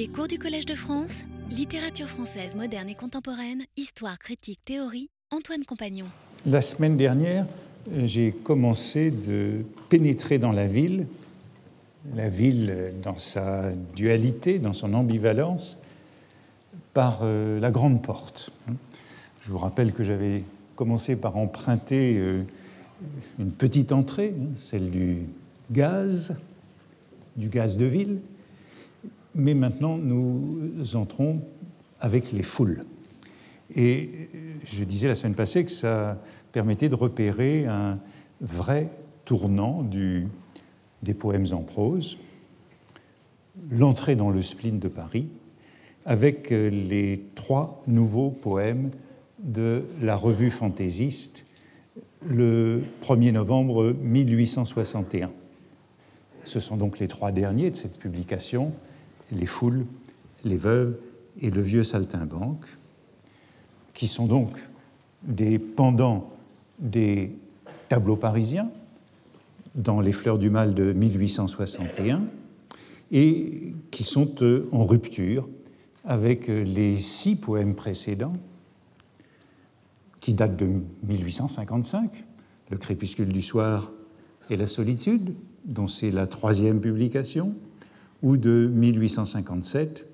Les cours du Collège de France, littérature française moderne et contemporaine, histoire, critique, théorie, Antoine Compagnon. La semaine dernière, j'ai commencé de pénétrer dans la ville, la ville dans sa dualité, dans son ambivalence, par euh, la grande porte. Je vous rappelle que j'avais commencé par emprunter euh, une petite entrée, hein, celle du gaz, du gaz de ville, mais maintenant nous entrons avec les foules. Et je disais la semaine passée que ça permettait de repérer un vrai tournant du, des poèmes en prose, l'entrée dans le spleen de Paris, avec les trois nouveaux poèmes de la revue fantaisiste le 1er novembre 1861. Ce sont donc les trois derniers de cette publication, Les Foules, Les Veuves et Le Vieux Saltimbanque, qui sont donc des pendants des tableaux parisiens dans Les Fleurs du Mal de 1861 et qui sont euh, en rupture avec les six poèmes précédents qui datent de 1855, Le crépuscule du soir et la solitude, dont c'est la troisième publication, ou de 1857,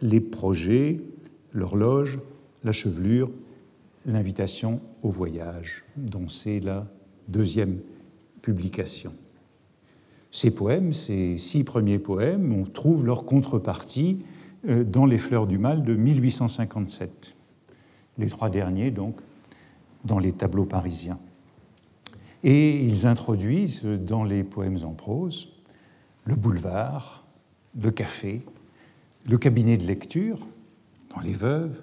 Les projets, l'horloge, la chevelure, l'invitation au voyage, dont c'est la deuxième publication. Ces poèmes, ces six premiers poèmes, on trouve leur contrepartie euh, dans Les Fleurs du Mal de 1857. Les trois derniers, donc, dans les tableaux parisiens. Et ils introduisent dans les poèmes en prose le boulevard, le café, le cabinet de lecture dans Les Veuves,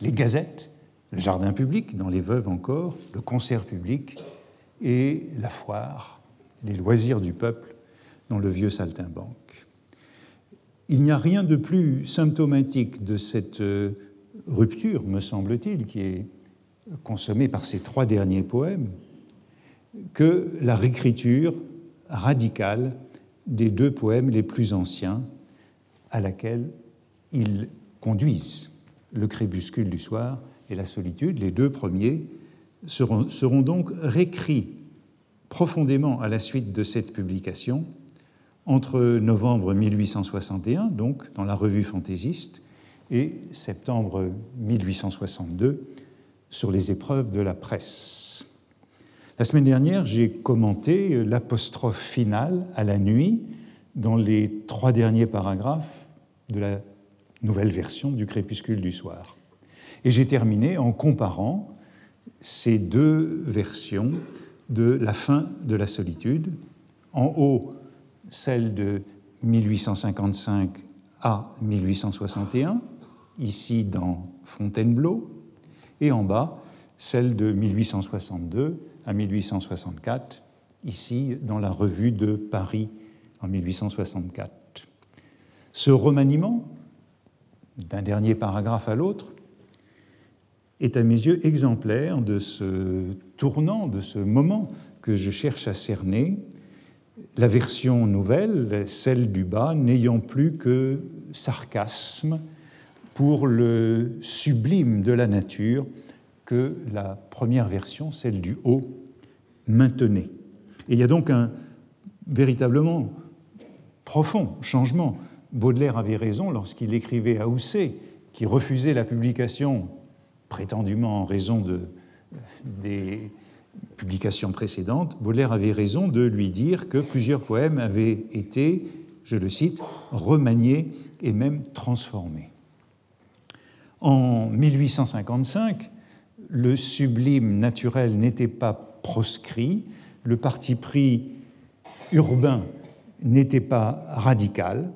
les gazettes, le jardin public dans Les Veuves encore, le concert public et la foire, les loisirs du peuple dans le vieux saltimbanque. Il n'y a rien de plus symptomatique de cette euh, rupture, me semble-t-il, qui est consommée par ces trois derniers poèmes, que la réécriture radicale des deux poèmes les plus anciens à laquelle ils conduisent, le crépuscule du soir et la solitude. Les deux premiers seront, donc réécrits profondément à la suite de cette publication entre novembre 1861, donc dans la revue fantaisiste, et septembre 1862 sur les épreuves de la presse. La semaine dernière, j'ai commenté l'apostrophe finale à la nuit dans les trois derniers paragraphes de la nouvelle version du crépuscule du soir. Et j'ai terminé en comparant ces deux versions de la fin de la solitude. En haut, celle de 1855 à 1861, ici dans Fontainebleau, et en bas, celle de 1862 à 1864, ici dans la revue de Paris en 1864. Ce remaniement, d'un dernier paragraphe à l'autre, est à mes yeux exemplaire de ce tournant, de ce moment que je cherche à cerner, la version nouvelle, celle du bas, n'ayant plus que sarcasme pour le sublime de la nature que la première version, celle du haut, maintenait. Et il y a donc un véritablement profond changement. Baudelaire avait raison lorsqu'il écrivait à Housset, qui refusait la publication prétendument en raison de, des publications précédentes, Baudelaire avait raison de lui dire que plusieurs poèmes avaient été, je le cite, remaniés et même transformés. En 1855, le sublime naturel n'était pas proscrit, le parti pris urbain n'était pas radical,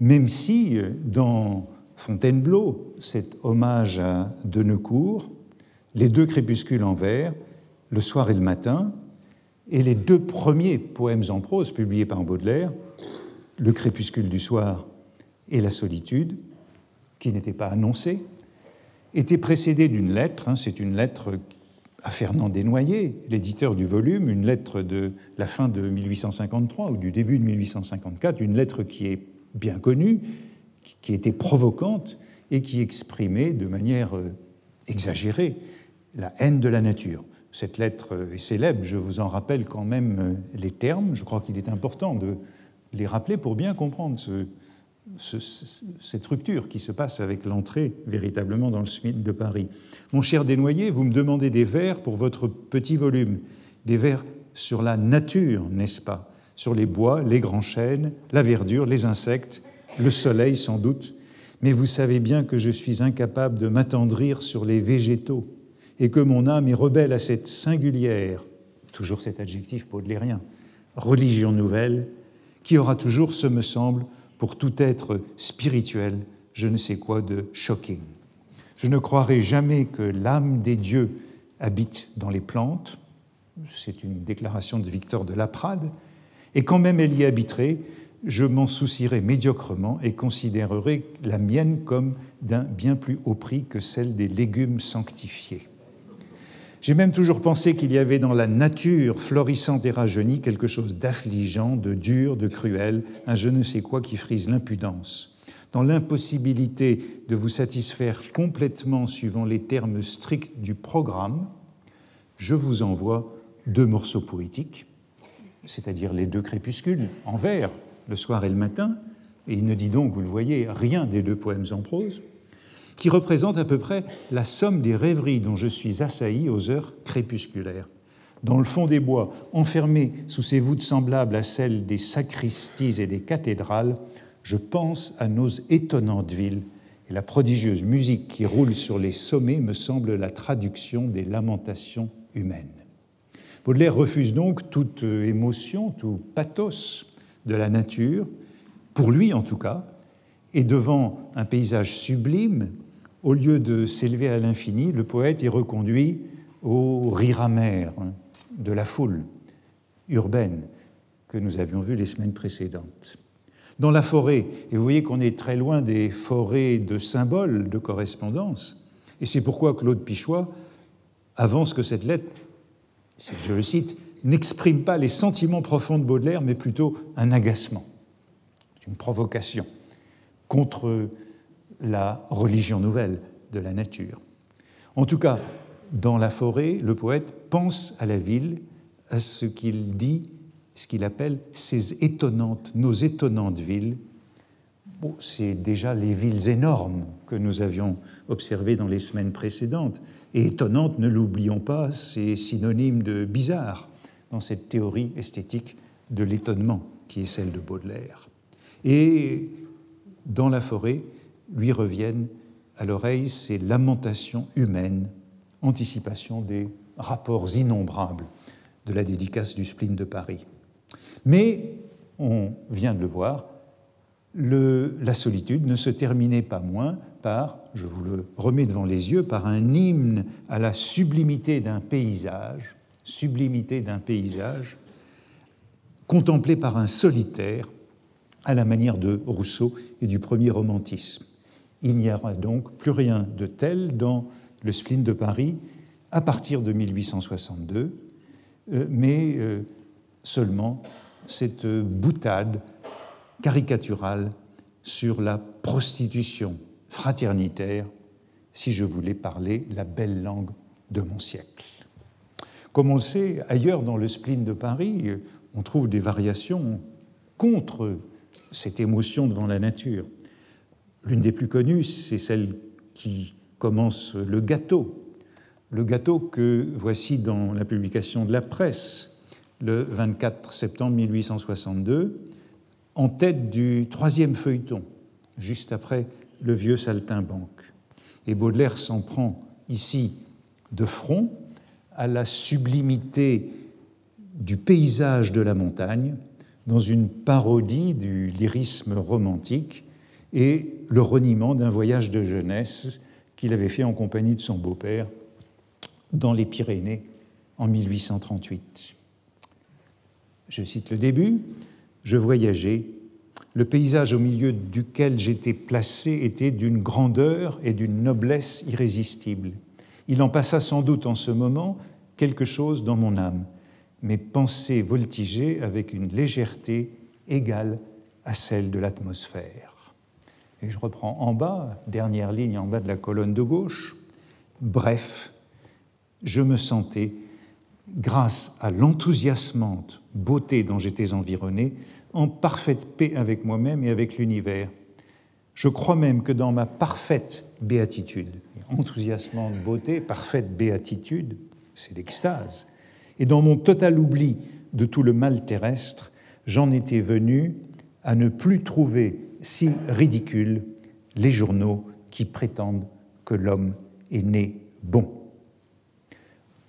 même si dans Fontainebleau, cet hommage à Deneucourt, les deux crépuscules en vers, le soir et le matin, et les deux premiers poèmes en prose publiés par Baudelaire, Le crépuscule du soir et La solitude, qui n'étaient pas annoncés, étaient précédés d'une lettre, hein, c'est une lettre à Fernand Desnoyers, l'éditeur du volume, une lettre de la fin de 1853 ou du début de 1854, une lettre qui est bien connue, qui était provocante et qui exprimait de manière euh, exagérée la haine de la nature. Cette lettre est célèbre, je vous en rappelle quand même les termes, je crois qu'il est important de les rappeler pour bien comprendre cette rupture qui se passe avec l'entrée véritablement dans le Smith de Paris. Mon cher Desnoyers, vous me demandez des vers pour votre petit volume, des vers sur la nature, n'est-ce pas? Sur les bois, les grands chênes, la verdure, les insectes, le soleil sans doute. Mais vous savez bien que je suis incapable de m'attendrir sur les végétaux et que mon âme est rebelle à cette singulière, toujours cet adjectif baudelairien, religion nouvelle, qui aura toujours, ce me semble, pour tout être spirituel, je ne sais quoi de shocking. Je ne croirai jamais que l'âme des dieux habite dans les plantes, c'est une déclaration de Victor de Laprade, et quand même elle y habiterait, je m'en soucierais médiocrement et considérerais la mienne comme d'un bien plus haut prix que celle des légumes sanctifiés. J'ai même toujours pensé qu'il y avait dans la nature florissante et rajeunie quelque chose d'affligeant, de dur, de cruel, un je ne sais quoi qui frise l'impudence. Dans l'impossibilité de vous satisfaire complètement suivant les termes stricts du programme, je vous envoie deux morceaux poétiques, c'est-à-dire les deux crépuscules en vers, le soir et le matin, et il ne dit donc, vous le voyez, rien des deux poèmes en prose, qui représentent à peu près la somme des rêveries dont je suis assailli aux heures crépusculaires. Dans le fond des bois, enfermés sous ces voûtes semblables à celles des sacristies et des cathédrales, je pense à nos étonnantes villes, et la prodigieuse musique qui roule sur les sommets me semble la traduction des lamentations humaines. Baudelaire refuse donc toute euh, émotion, tout pathos de la nature, pour lui en tout cas, et devant un paysage sublime, au lieu de s'élever à l'infini, le poète est reconduit au rire amer de la foule urbaine que nous avions vu les semaines précédentes. Dans la forêt, et vous voyez qu'on est très loin des forêts de symboles de correspondance, et c'est pourquoi Claude Pichois avance que cette lettre je le cite, n'exprime pas les sentiments profonds de Baudelaire, mais plutôt un agacement, une provocation contre la religion nouvelle de la nature. En tout cas, dans la forêt, le poète pense à la ville, à ce qu'il dit, ce qu'il appelle ces étonnantes, nos étonnantes villes. Bon, c'est déjà les villes énormes que nous avions observées dans les semaines précédentes, et étonnante, ne l'oublions pas, c'est synonyme de bizarre dans cette théorie esthétique de l'étonnement qui est celle de Baudelaire. Et dans la forêt, lui reviennent à l'oreille ces lamentations humaines, anticipation des rapports innombrables de la dédicace du spleen de Paris. Mais, on vient de le voir, la solitude ne se terminait pas moins par, je vous le remets devant les yeux, par un hymne à la sublimité d'un paysage, sublimité d'un paysage, contemplé par un solitaire à la manière de Rousseau et du premier romantisme. Il n'y aura donc plus rien de tel dans le spleen de Paris à partir de 1862, euh, mais euh, seulement cette boutade caricaturale sur la prostitution fraternitaire, si je voulais parler la belle langue de mon siècle. Comme on le sait, ailleurs dans le spleen de Paris, on trouve des variations contre cette émotion devant la nature. L'une des plus connues, c'est celle qui commence le gâteau. Le gâteau que voici dans la publication de la presse le 24 septembre 1862, en tête du troisième feuilleton, juste après le vieux saltimbanque. Et Baudelaire s'en prend ici de front à la sublimité du paysage de la montagne dans une parodie du lyrisme romantique et le reniement d'un voyage de jeunesse qu'il avait fait en compagnie de son beau-père dans les Pyrénées en 1838. Je cite le début. Je voyageais. Le paysage au milieu duquel j'étais placé était d'une grandeur et d'une noblesse irrésistibles. Il en passa sans doute en ce moment quelque chose dans mon âme. Mes pensées voltigeaient avec une légèreté égale à celle de l'atmosphère. Et je reprends en bas, dernière ligne en bas de la colonne de gauche. Bref, je me sentais, grâce à l'enthousiasmante beauté dont j'étais environné, en parfaite paix avec moi-même et avec l'univers. Je crois même que dans ma parfaite béatitude, enthousiasmante beauté, parfaite béatitude, c'est l'extase, et dans mon total oubli de tout le mal terrestre, j'en étais venu à ne plus trouver si ridicules les journaux qui prétendent que l'homme est né bon.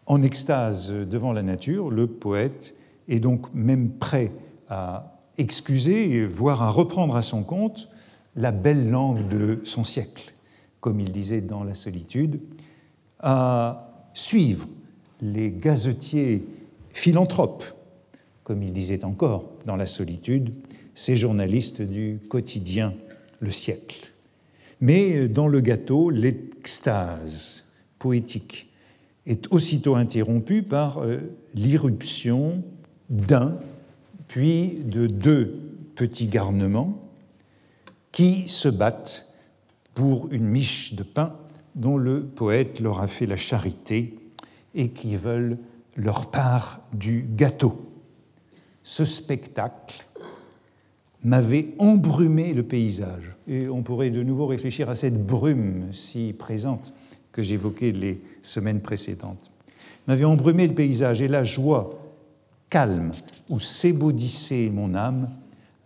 En extase devant la nature, le poète est donc même prêt à excuser, voire à reprendre à son compte la belle langue de son siècle, comme il disait dans La solitude, à suivre les gazetiers philanthropes, comme il disait encore dans La solitude, ces journalistes du quotidien Le siècle. Mais dans le gâteau, l'extase poétique est aussitôt interrompue par euh, l'irruption d'un, puis de deux petits garnements qui se battent pour une miche de pain dont le poète leur a fait la charité et qui veulent leur part du gâteau. Ce spectacle m'avait embrumé le paysage. Et on pourrait de nouveau réfléchir à cette brume si présente que j'évoquais les semaines précédentes. M'avait embrumé le paysage et la joie calme où s'ébaudissait mon âme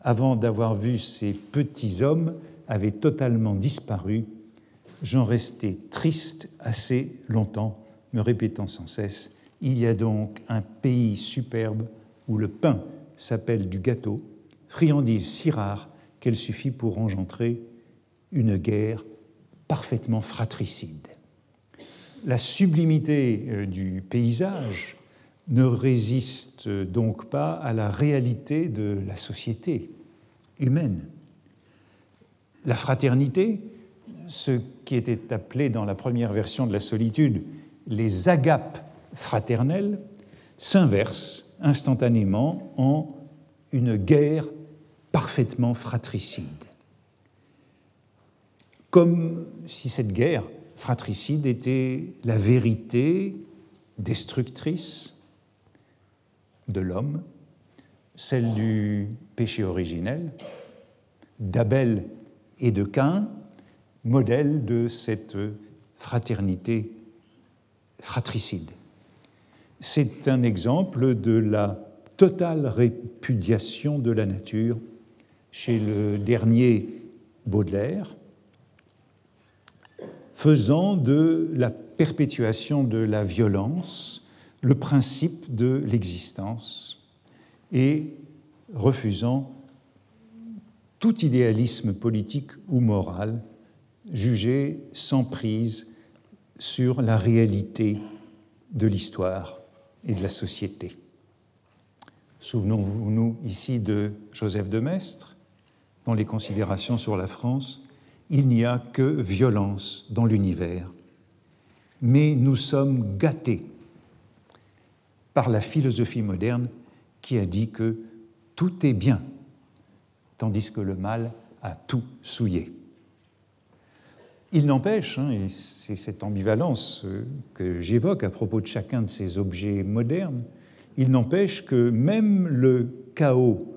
avant d'avoir vu ces petits hommes avait totalement disparu. J'en restais triste assez longtemps, me répétant sans cesse Il y a donc un pays superbe où le pain s'appelle du gâteau friandise si rare qu'elle suffit pour engendrer une guerre parfaitement fratricide. La sublimité euh, du paysage ne résiste donc pas à la réalité de la société humaine. La fraternité, ce qui était appelé dans la première version de la solitude les agapes fraternelles, s'inverse instantanément en une guerre parfaitement fratricide. Comme si cette guerre fratricide était la vérité destructrice de l'homme, celle du péché originel, d'Abel et de Cain, modèle de cette fraternité fratricide. C'est un exemple de la totale répudiation de la nature chez le dernier Baudelaire, faisant de la perpétuation de la violence le principe de l'existence et refusant tout idéalisme politique ou moral jugé sans prise sur la réalité de l'histoire et de la société. Souvenons-nous ici de Joseph de Maistre, dans les considérations sur la France, il n'y a que violence dans l'univers. Mais nous sommes gâtés par la philosophie moderne qui a dit que tout est bien, tandis que le mal a tout souillé. Il n'empêche, hein, et c'est cette ambivalence euh, que j'évoque à propos de chacun de ces objets modernes, il n'empêche que même le chaos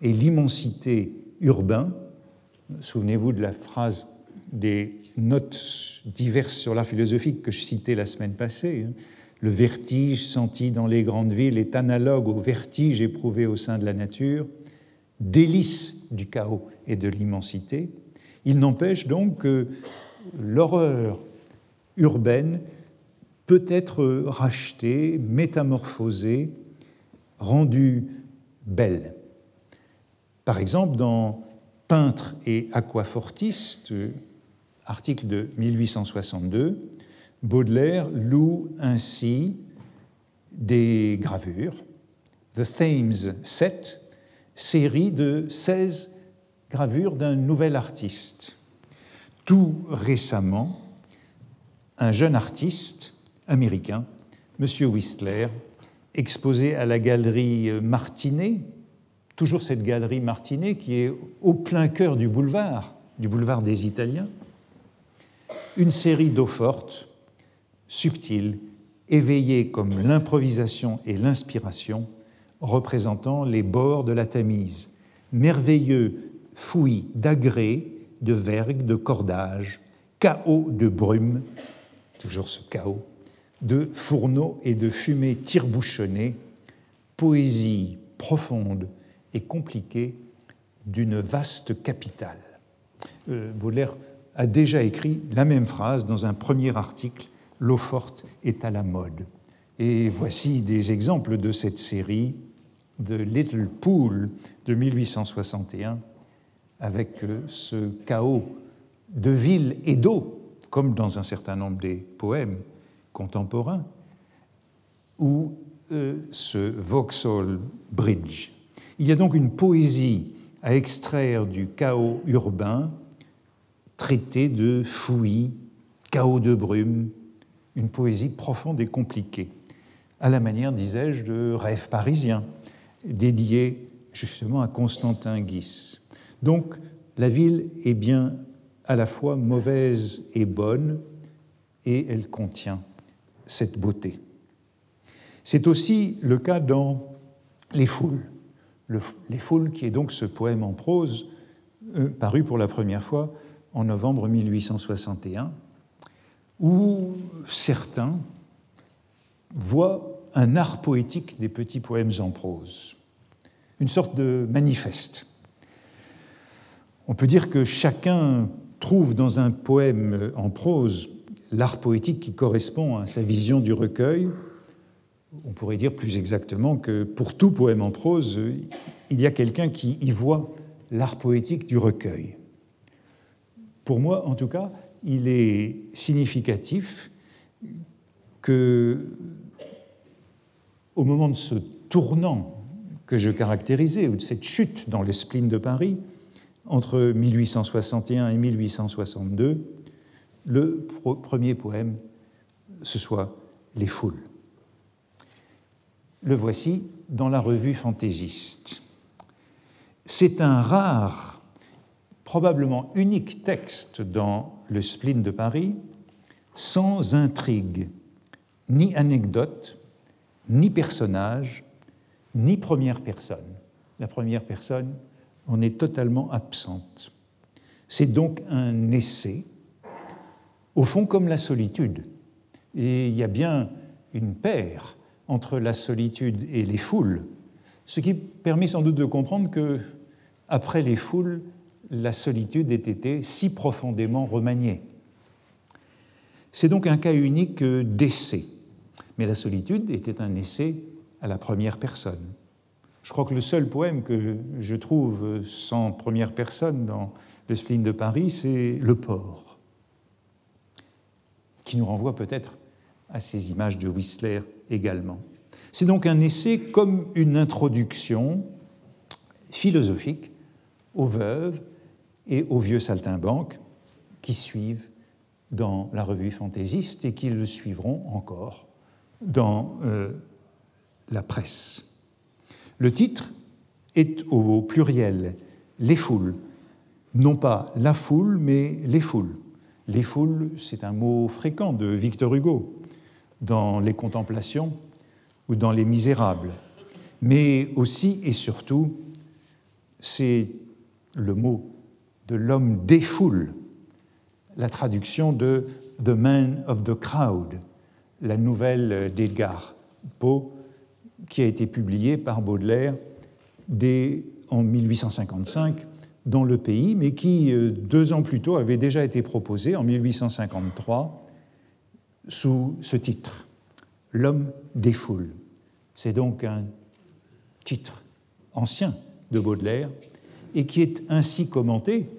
et l'immensité urbain, souvenez-vous de la phrase des notes diverses sur l'art philosophique que je citais la semaine passée, hein. le vertige senti dans les grandes villes est analogue au vertige éprouvé au sein de la nature, délice du chaos et de l'immensité. Il n'empêche donc que l'horreur urbaine peut être rachetée, métamorphosée, rendue belle. Par exemple, dans Peintre et aquafortiste, article de 1862, Baudelaire loue ainsi des gravures, The Thames Set, série de 16 gravures d'un nouvel artiste. Tout récemment, un jeune artiste américain, M. Whistler, exposé à la galerie Martinet, toujours cette galerie Martinet qui est au plein cœur du boulevard du boulevard des Italiens, une série d'eau fortes, subtiles, éveillées comme l'improvisation et l'inspiration, représentant les bords de la Tamise, merveilleux fouillis d'agrès, de vergues, de cordages, chaos de brume, toujours ce chaos, de fourneaux et de fumée tire-bouchonnée, poésie profonde et compliquée d'une vaste capitale. Euh, Baudelaire a déjà écrit la même phrase dans un premier article L'eau forte est à la mode. Et voici des exemples de cette série de Little Pool de 1861 avec euh, ce chaos de ville et d'eau, comme dans un certain nombre des poèmes contemporains, ou euh, ce Vauxhall Bridge. Il y a donc une poésie à extraire du chaos urbain, traité de fouillis, chaos de brume, une poésie profonde et compliquée, à la manière, disais-je, de Rêve parisien, dédié justement à Constantin Guis. Donc la ville est bien à la fois mauvaise et bonne, et elle contient cette beauté. C'est aussi le cas dans Les Foules. Les Foules, qui est donc ce poème en prose, euh, paru pour la première fois en novembre 1861, où certains voient un art poétique des petits poèmes en prose, une sorte de manifeste. On peut dire que chacun trouve dans un poème en prose l'art poétique qui correspond à sa vision du recueil. On pourrait dire plus exactement que pour tout poème en prose, il y a quelqu'un qui y voit l'art poétique du recueil. Pour moi, en tout cas, il est significatif que, au moment de ce tournant que je caractérisais, ou de cette chute dans le spleen de Paris, entre 1861 et 1862, le premier poème, ce soit Les Foules. Le voici dans la revue fantaisiste. C'est un rare, probablement unique texte dans le spleen de Paris, sans intrigue, ni anecdote, ni personnage, ni première personne. La première personne en est totalement absente. C'est donc un essai au fond comme la solitude. Et il y a bien une paire entre la solitude et les foules, ce qui permet sans doute de comprendre que, après les foules, la solitude ait été si profondément remaniée. C'est donc un cas unique d'essai, mais la solitude était un essai à la première personne. Je crois que le seul poème que je trouve sans première personne dans le spleen de Paris, c'est Le port qui nous renvoie peut-être à ces images de Whistler C'est donc un essai comme une introduction philosophique aux veuves et aux vieux saltimbanques qui suivent dans la revue fantaisiste et qui le suivront encore dans euh, la presse. Le titre est au pluriel les foules, non pas la foule, mais les foules. Les foules, c'est un mot fréquent de Victor Hugo dans Les Contemplations ou dans Les Misérables. Mais aussi et surtout, c'est le mot de l'homme des foules, la traduction de The Man of the Crowd, la nouvelle d'Edgar Poe qui a été publiée par Baudelaire en 1855 dans le pays, mais qui, euh, deux ans plus tôt, avait déjà été proposé en 1853 sous ce titre, L'homme des foules. C'est donc un titre ancien de Baudelaire et qui est ainsi commenté,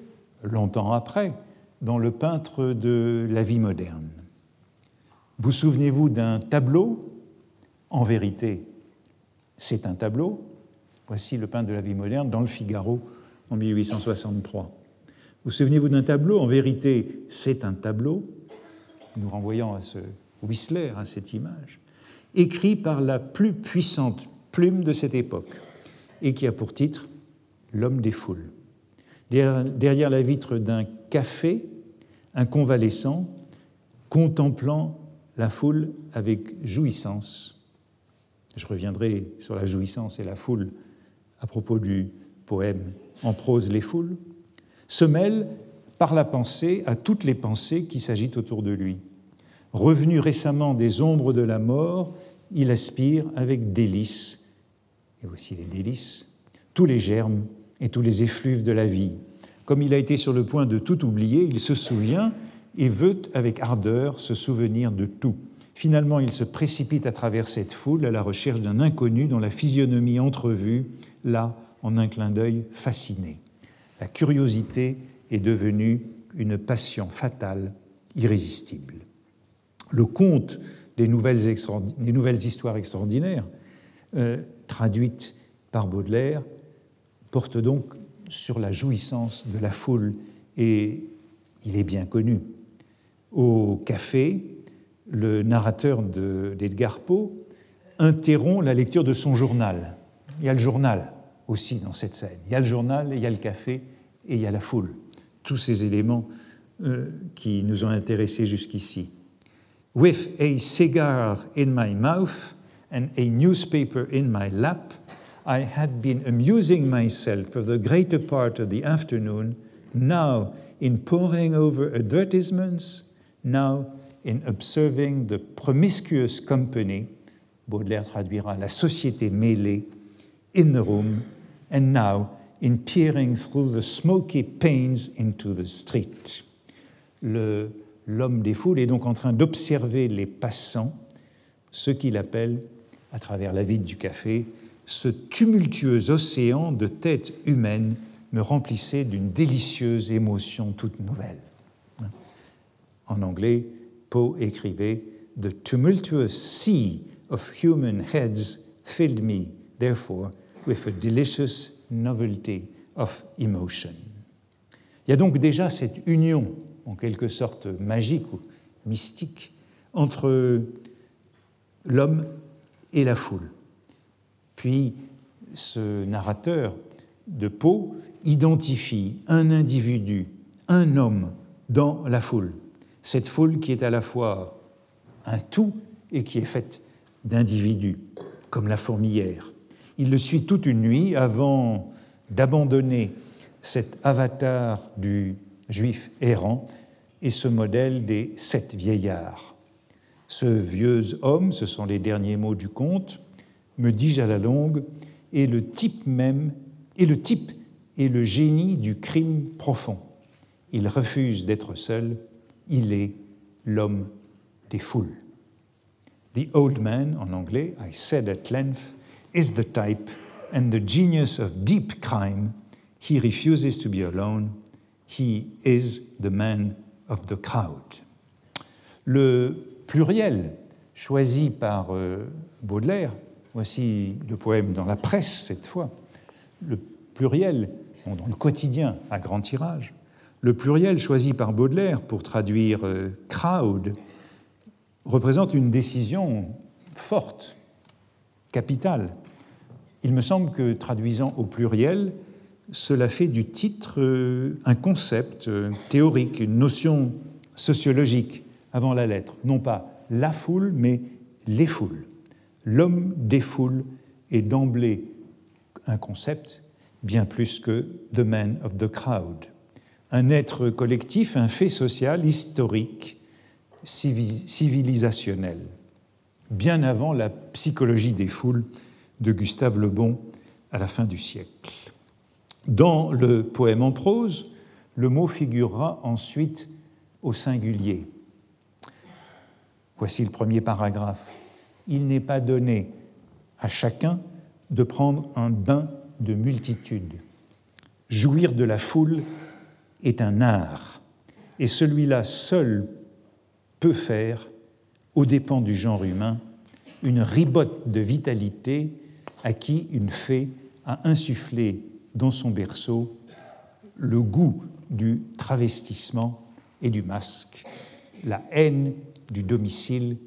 longtemps après, dans le peintre de la vie moderne. Vous souvenez-vous d'un tableau? En vérité, c'est un tableau. Voici le peintre de la vie moderne dans le Figaro en 1863. Vous souvenez-vous d'un tableau? En vérité, c'est un tableau, nous renvoyant à ce Whistler, à cette image, écrit par la plus puissante plume de cette époque et qui a pour titre L'homme des foules. Derrière la vitre d'un café un convalescent contemplant la foule avec jouissance. Je reviendrai sur la jouissance et la foule à propos du poème En prose les foules, se mêle par la pensée à toutes les pensées qui s'agitent autour de lui. Revenu récemment des ombres de la mort, il aspire avec délice, et aussi les délices, tous les germes et tous les effluves de la vie. Comme il a été sur le point de tout oublier, il se souvient et veut avec ardeur se souvenir de tout. Finalement, il se précipite à travers cette foule à la recherche d'un inconnu dont la physionomie entrevue l'a, en un clin d'œil, fasciné. La curiosité est devenue une passion fatale, irrésistible. Le conte des nouvelles, histoires extraordinaires, euh, traduites par Baudelaire, porte donc sur la jouissance de la foule et il est bien connu. Au café, le narrateur d'Edgar Poe interrompt la lecture de son journal. Il y a le journal aussi dans cette scène. Il y a le journal, il y a le café et il y a la foule. Tous ces éléments euh, qui nous ont intéressés jusqu'ici. With a cigar in my mouth and a newspaper in my lap, I had been amusing myself for the greater part of the afternoon, now in poring over advertisements, now in observing the promiscuous company, Baudelaire traduira la société mêlée, in the room, and now in peering through the smoky panes into the street. L'homme des foules est donc en train d'observer les passants, ce qu'il appelle, à travers la vide du café, ce tumultueux océan de têtes humaines me remplissait d'une délicieuse émotion toute nouvelle. En anglais, Poe écrivait The tumultuous sea of human heads filled me, therefore, with a delicious novelty of emotion. Il y a donc déjà cette union, en quelque sorte magique ou mystique, entre l'homme et la foule. Puis ce narrateur de Pau identifie un individu, un homme dans la foule. Cette foule qui est à la fois un tout et qui est faite d'individus, comme la fourmilière. Il le suit toute une nuit avant d'abandonner cet avatar du juif errant et ce modèle des sept vieillards. Ce vieux homme, ce sont les derniers mots du conte, me dis-je à la longue, est le type même, et le type est le génie du crime profond. Il refuse d'être seul, il est l'homme des foules. The old man, en anglais, I said at length, is the type and the genius of deep crime. He refuses to be alone. He is the man of the crowd. Le pluriel choisi par euh, Baudelaire Voici le poème dans la presse cette fois, le pluriel, dans le quotidien à grand tirage, le pluriel choisi par Baudelaire pour traduire euh, crowd représente une décision forte, capitale. Il me semble que traduisant au pluriel, cela fait du titre euh, un concept euh, théorique, une notion sociologique avant la lettre, non pas la foule, mais les foules. L'homme des foules est d'emblée un concept bien plus que the man of the crowd. Un être collectif, un fait social, historique, civilisationnel, bien avant la psychologie des foules de Gustave Le Bon à la fin du siècle. Dans le poème en prose, le mot figurera ensuite au singulier. Voici le premier paragraphe il n'est pas donné à chacun de prendre un bain de multitude. Jouir de la foule est un art, et celui-là seul peut faire, aux dépens du genre humain, une ribotte de vitalité à qui une fée a insufflé dans son berceau le goût du travestissement et du masque, la haine du domicile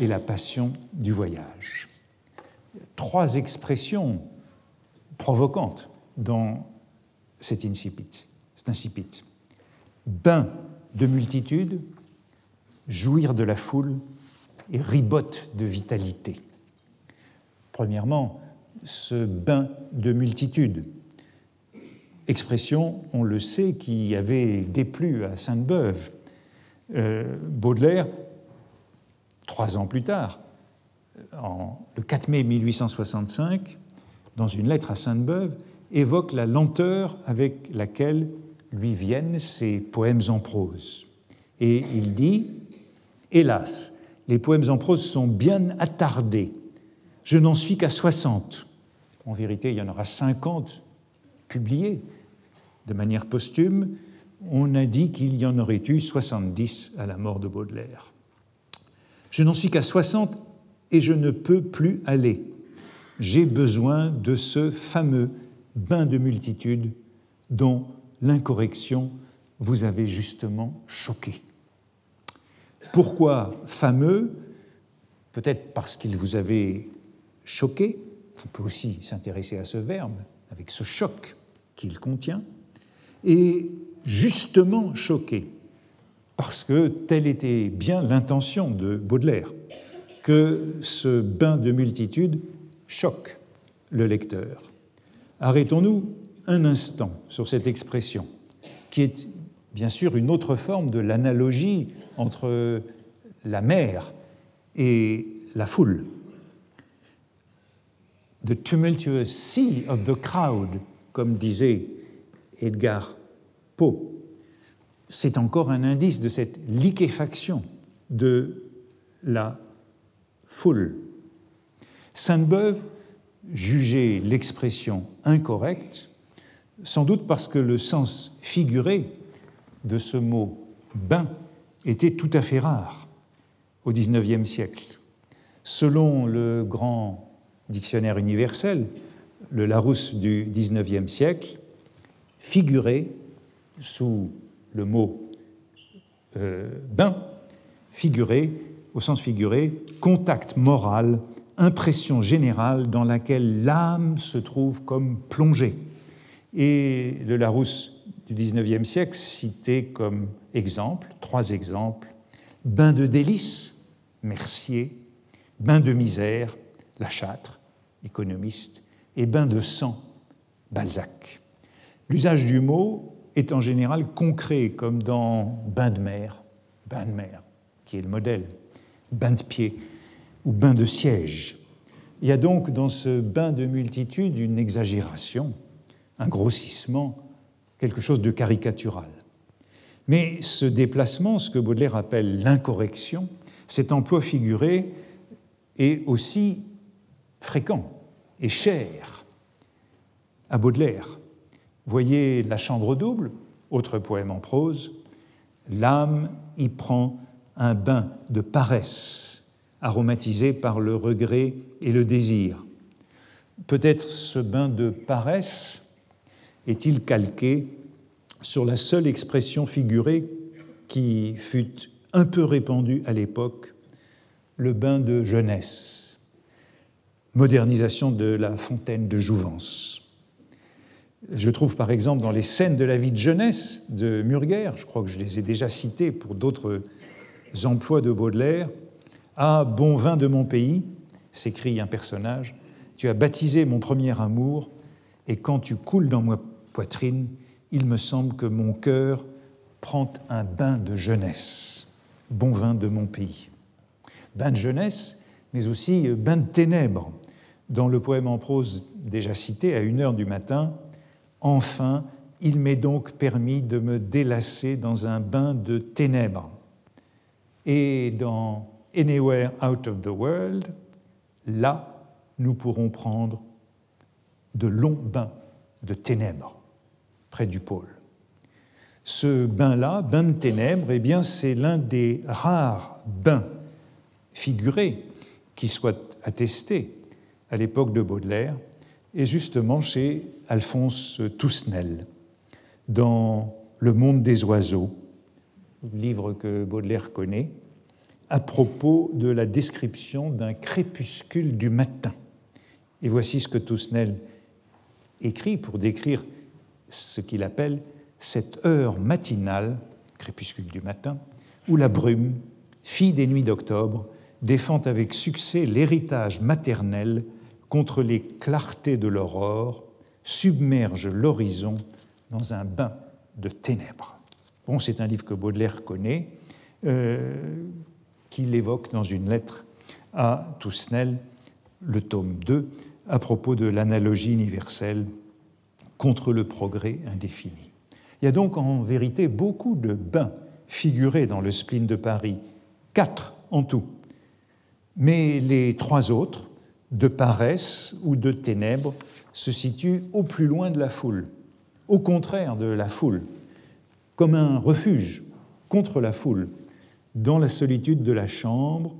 et la passion du voyage. Trois expressions provocantes dans cet incipit. Cet incipit. bain de multitude, jouir de la foule et ribote de vitalité. Premièrement, ce bain de multitude, expression, on le sait, qui avait déplu à Sainte-Beuve. Euh, Baudelaire, trois ans plus tard, le 4 mai 1865, dans une lettre à Sainte-Beuve, évoque la lenteur avec laquelle lui viennent ces poèmes en prose. Et il dit Hélas, les poèmes en prose sont bien attardés. Je n'en suis qu'à 60. En vérité, il y en aura 50 publiés de manière posthume. On a dit qu'il y en aurait eu 70 à la mort de Baudelaire. Je n'en suis qu'à 60 et je ne peux plus aller. J'ai besoin de ce fameux bain de multitude dont l'incorrection vous avait justement choqué. Pourquoi fameux? Peut-être parce qu'il vous avait choqué. On peut aussi s'intéresser à ce verbe avec ce choc qu'il contient. Et justement choqué, parce que telle était bien l'intention de Baudelaire, que ce bain de multitude choque le lecteur. Arrêtons-nous un instant sur cette expression, qui est bien sûr une autre forme de l'analogie entre la mer et la foule. The tumultuous sea of the crowd, comme disait Edgar Poe, c'est encore un indice de cette liquéfaction de la foule. Sainte-Beuve jugeait l'expression incorrecte sans doute parce que le sens figuré de ce mot bain était tout à fait rare au XIXe siècle. Selon le grand dictionnaire universel, le Larousse du XIXe siècle, figurait sous le mot euh, bain, figurait, au sens figuré, contact moral, impression générale dans laquelle l'âme se trouve comme plongée. Et le Larousse du XIXe siècle citait comme exemple, trois exemples, Bain de délices, Mercier, Bain de misère, La Châtre, économiste, et Bain de sang, Balzac. L'usage du mot est en général concret, comme dans Bain de mer, Bain de mer, qui est le modèle, Bain de pied ou Bain de siège. Il y a donc dans ce bain de multitude une exagération un grossissement, quelque chose de caricatural. Mais ce déplacement, ce que Baudelaire appelle l'incorrection, cet emploi figuré est aussi fréquent et cher à Baudelaire. Voyez La Chambre double, autre poème en prose, l'âme y prend un bain de paresse, aromatisé par le regret et le désir. Peut-être ce bain de paresse est-il calqué sur la seule expression figurée qui fut un peu répandue à l'époque, le bain de jeunesse, modernisation de la fontaine de Jouvence. Je trouve par exemple dans les scènes de la vie de jeunesse de Murger, je crois que je les ai déjà citées pour d'autres emplois de Baudelaire, Ah, bon vin de mon pays, s'écrie un personnage, tu as baptisé mon premier amour, et quand tu coules dans moi poitrine, il me semble que mon cœur prend un bain de jeunesse, bon vin de mon pays. Bain de jeunesse, mais aussi bain de ténèbres. Dans le poème en prose déjà cité, à une heure du matin, enfin, il m'est donc permis de me délasser dans un bain de ténèbres. Et dans Anywhere Out of the World, là, nous pourrons prendre de longs bains de ténèbres près du pôle. Ce bain-là, bain de ténèbres, eh bien, c'est l'un des rares bains figurés qui soit attesté à l'époque de Baudelaire, et justement chez Alphonse Tousnel, dans Le monde des oiseaux, livre que Baudelaire connaît, à propos de la description d'un crépuscule du matin. Et voici ce que Tousnel écrit pour décrire ce qu'il appelle cette heure matinale crépuscule du matin, où la brume, fille des nuits d'octobre, défend avec succès l'héritage maternel contre les clartés de l'aurore, submerge l'horizon dans un bain de ténèbres. Bon, c'est un livre que Baudelaire connaît, euh, qu'il évoque dans une lettre à Tousnel, le tome 2, à propos de l'analogie universelle contre le progrès indéfini. Il y a donc en vérité beaucoup de bains figurés dans le spleen de Paris, quatre en tout. Mais les trois autres, de paresse ou de ténèbres, se situent au plus loin de la foule, au contraire de la foule, comme un refuge contre la foule, dans la solitude de la chambre,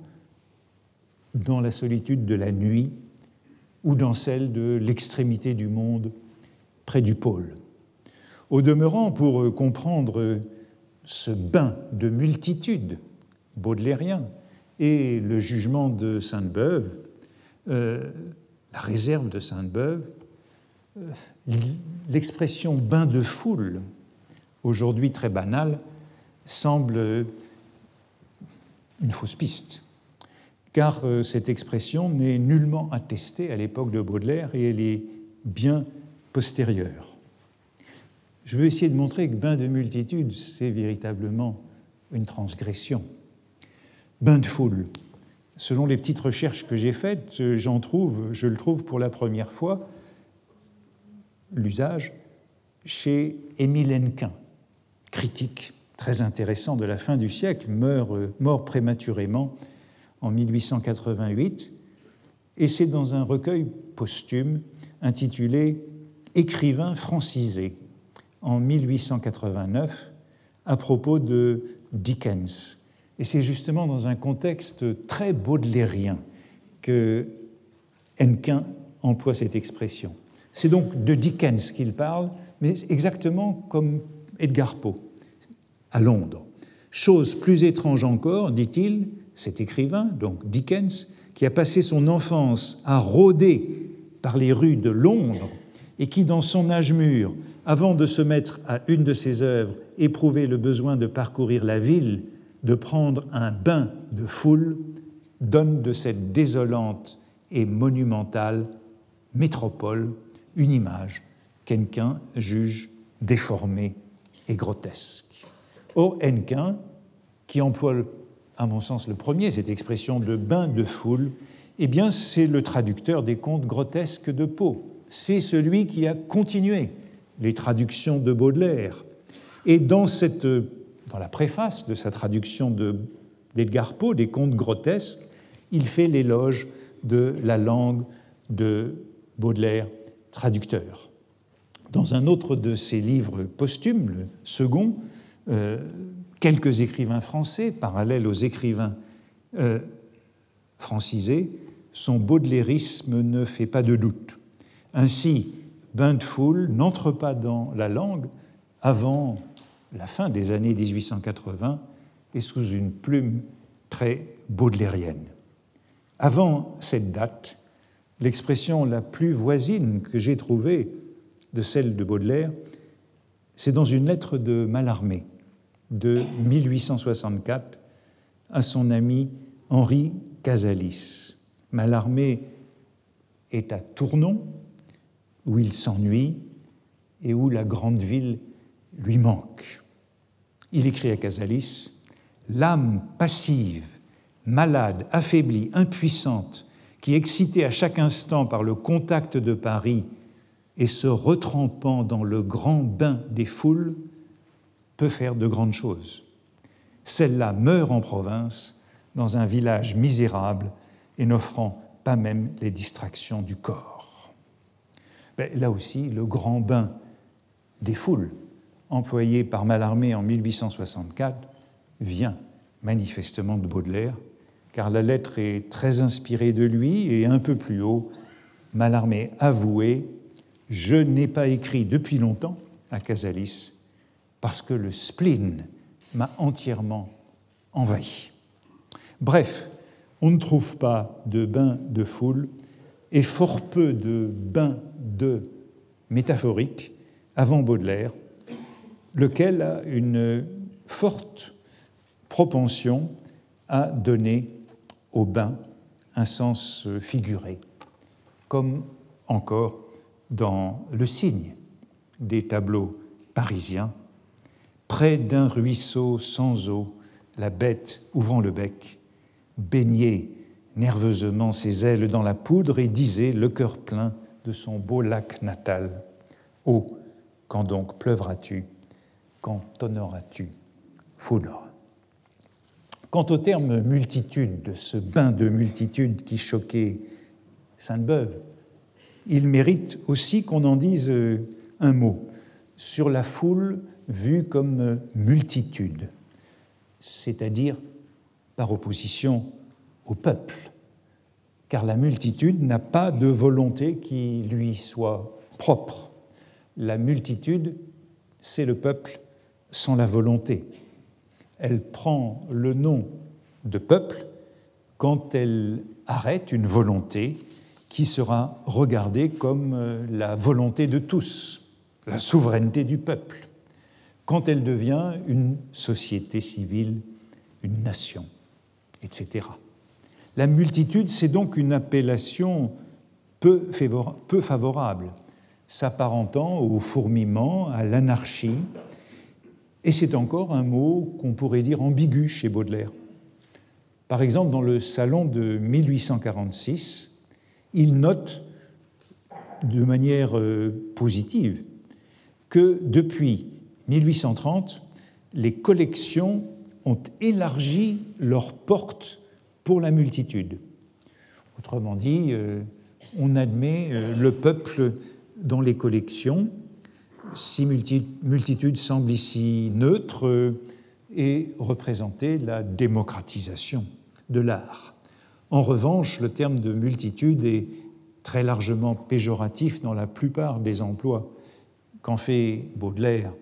dans la solitude de la nuit ou dans celle de l'extrémité du monde près du pôle. Au demeurant, pour comprendre ce bain de multitude baudelairien et le jugement de Sainte-Beuve, euh, la réserve de Sainte-Beuve, euh, l'expression bain de foule, aujourd'hui très banale, semble une fausse piste, car euh, cette expression n'est nullement attestée à l'époque de Baudelaire et elle est bien postérieure. Je veux essayer de montrer que bain de multitude, c'est véritablement une transgression. Bain de foule. Selon les petites recherches que j'ai faites, j'en trouve, je le trouve pour la première fois, l'usage chez Émile Hennequin, critique très intéressant de la fin du siècle, meurt, euh, mort prématurément en 1888, et c'est dans un recueil posthume intitulé Écrivain francisé en 1889 à propos de Dickens. Et c'est justement dans un contexte très baudelairien que Hennequin emploie cette expression. C'est donc de Dickens qu'il parle, mais exactement comme Edgar Poe à Londres. Chose plus étrange encore, dit-il, cet écrivain, donc Dickens, qui a passé son enfance à rôder par les rues de Londres et qui, dans son âge mûr, avant de se mettre à une de ses œuvres, éprouvait le besoin de parcourir la ville, de prendre un bain de foule, donne de cette désolante et monumentale métropole une image qu'Hennequin juge déformée et grotesque. Or, Hennequin, qui emploie, à mon sens, le premier, cette expression de bain de foule, eh bien, c'est le traducteur des contes grotesques de Poe. C'est celui qui a continué les traductions de Baudelaire. Et dans, cette, dans la préface de sa traduction d'Edgar Poe, des contes grotesques, il fait l'éloge de la langue de Baudelaire, traducteur. Dans un autre de ses livres posthumes, le second, euh, quelques écrivains français, parallèles aux écrivains euh, francisés, son baudelairisme ne fait pas de doute. Ainsi, Bain de Foule n'entre pas dans la langue avant la fin des années 1880 et sous une plume très baudelairienne. Avant cette date, l'expression la plus voisine que j'ai trouvée de celle de Baudelaire, c'est dans une lettre de Mallarmé, de 1864 à son ami Henri Casalis. Mallarmé est à Tournon, où il s'ennuie et où la grande ville lui manque. Il écrit à Casalis L'âme passive, malade, affaiblie, impuissante, qui, excitée à chaque instant par le contact de Paris et se retrempant dans le grand bain des foules, peut faire de grandes choses. Celle-là meurt en province, dans un village misérable et n'offrant pas même les distractions du corps. Ben, là aussi, le grand bain des foules, employé par Mallarmé en 1864, vient manifestement de Baudelaire, car la lettre est très inspirée de lui et un peu plus haut, Mallarmé avouait Je n'ai pas écrit depuis longtemps à Casalis parce que le spleen m'a entièrement envahi. Bref, on ne trouve pas de bain de foule et fort peu de bains de métaphorique avant Baudelaire, lequel a une forte propension à donner au bain un sens figuré, comme encore dans le signe des tableaux parisiens, près d'un ruisseau sans eau, la bête ouvrant le bec, baignait nerveusement ses ailes dans la poudre et disait, le cœur plein de son beau lac natal, Oh, quand donc pleuvras-tu, quand tonneras-tu, foudre Quant au terme multitude, de ce bain de multitude qui choquait Sainte-Beuve, il mérite aussi qu'on en dise euh, un mot sur la foule vue comme euh, multitude, c'est-à-dire par opposition au peuple, car la multitude n'a pas de volonté qui lui soit propre. La multitude, c'est le peuple sans la volonté. Elle prend le nom de peuple quand elle arrête une volonté qui sera regardée comme euh, la volonté de tous, la souveraineté du peuple, quand elle devient une société civile, une nation, etc. La multitude, c'est donc une appellation peu favorable, s'apparentant au fourmillement, à l'anarchie, et c'est encore un mot qu'on pourrait dire ambigu chez Baudelaire. Par exemple, dans le Salon de 1846, il note de manière euh, positive que depuis 1830, les collections ont élargi leurs portes pour la multitude. Autrement dit, euh, on admet euh, le peuple dans les collections, si multitude semble ici neutre et représenter la démocratisation de l'art. En revanche, le terme de multitude est très largement péjoratif dans la plupart des emplois qu'en fait Baudelaire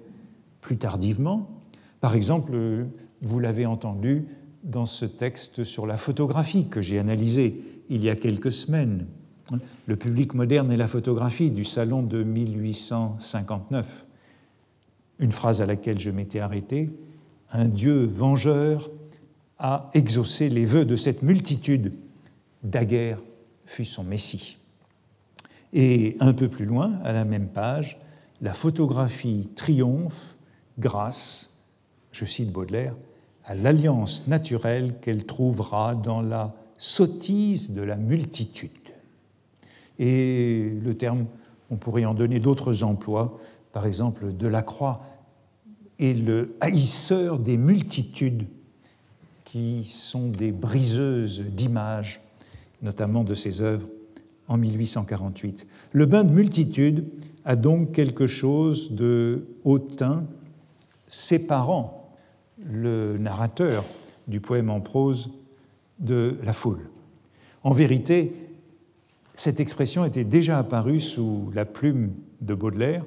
plus tardivement. Par exemple, vous l'avez entendu dans ce texte sur la photographie que j'ai analysé il y a quelques semaines, Le public moderne et la photographie du salon de 1859. Une phrase à laquelle je m'étais arrêté, Un Dieu vengeur a exaucé les vœux de cette multitude. Daguerre fut son Messie. Et un peu plus loin, à la même page, la photographie triomphe grâce, je cite Baudelaire, à l'alliance naturelle qu'elle trouvera dans la sottise de la multitude. Et le terme, on pourrait en donner d'autres emplois, par exemple Delacroix est le haïsseur des multitudes qui sont des briseuses d'images, notamment de ses œuvres en 1848. Le bain de multitude a donc quelque chose de hautain séparant le narrateur du poème en prose de la foule. En vérité, cette expression était déjà apparue sous la plume de Baudelaire